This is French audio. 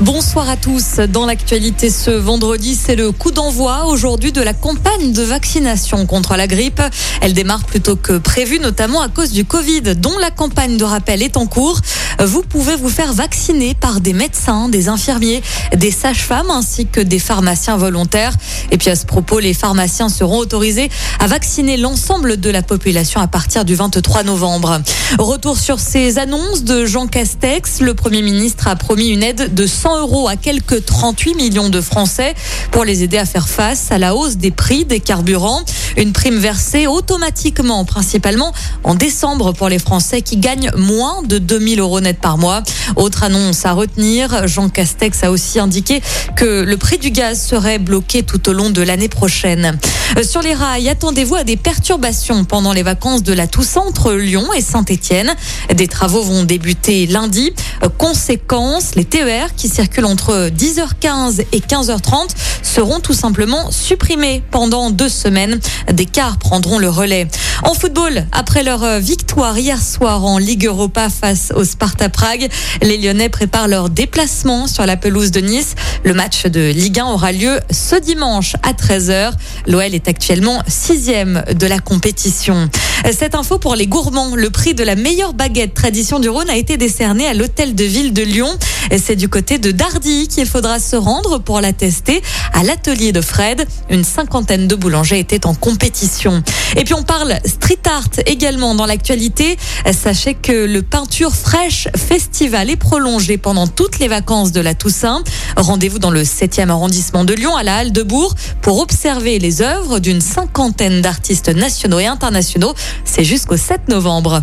Bonsoir à tous. Dans l'actualité ce vendredi, c'est le coup d'envoi aujourd'hui de la campagne de vaccination contre la grippe. Elle démarre plutôt que prévu, notamment à cause du Covid, dont la campagne de rappel est en cours. Vous pouvez vous faire vacciner par des médecins, des infirmiers, des sages-femmes ainsi que des pharmaciens volontaires. Et puis à ce propos, les pharmaciens seront autorisés à vacciner l'ensemble de la population à partir du 23 novembre. Retour sur ces annonces de Jean Castex. Le Premier ministre a promis une aide de 100 euros à quelques 38 millions de Français pour les aider à faire face à la hausse des prix des carburants. Une prime versée automatiquement, principalement en décembre pour les Français qui gagnent moins de 2000 euros net par mois. Autre annonce à retenir, Jean Castex a aussi indiqué que le prix du gaz serait bloqué tout au long de l'année prochaine. Sur les rails, attendez-vous à des perturbations pendant les vacances de la Toussaint entre Lyon et Saint-Étienne. Des travaux vont débuter lundi. Conséquence, les TER qui circulent entre 10h15 et 15h30 seront tout simplement supprimés pendant deux semaines. Des cars prendront le relais. En football, après leur victoire hier soir en Ligue Europa face au Sparta Prague, les Lyonnais préparent leur déplacement sur la pelouse de Nice. Le match de Ligue 1 aura lieu ce dimanche à 13h. L'OL est actuellement sixième de la compétition. Cette info pour les gourmands. Le prix de la meilleure baguette tradition du Rhône a été décerné à l'hôtel de ville de Lyon. C'est du côté de Dardy qu'il faudra se rendre pour la tester à l'atelier de Fred. Une cinquantaine de boulangers étaient en compétition. Et puis on parle street art également dans l'actualité. Sachez que le Peinture Fraîche Festival est prolongé pendant toutes les vacances de la Toussaint. Rendez-vous dans le 7e arrondissement de Lyon à la Halle de Bourg pour observer les œuvres d'une cinquantaine d'artistes nationaux et internationaux. C'est jusqu'au 7 novembre.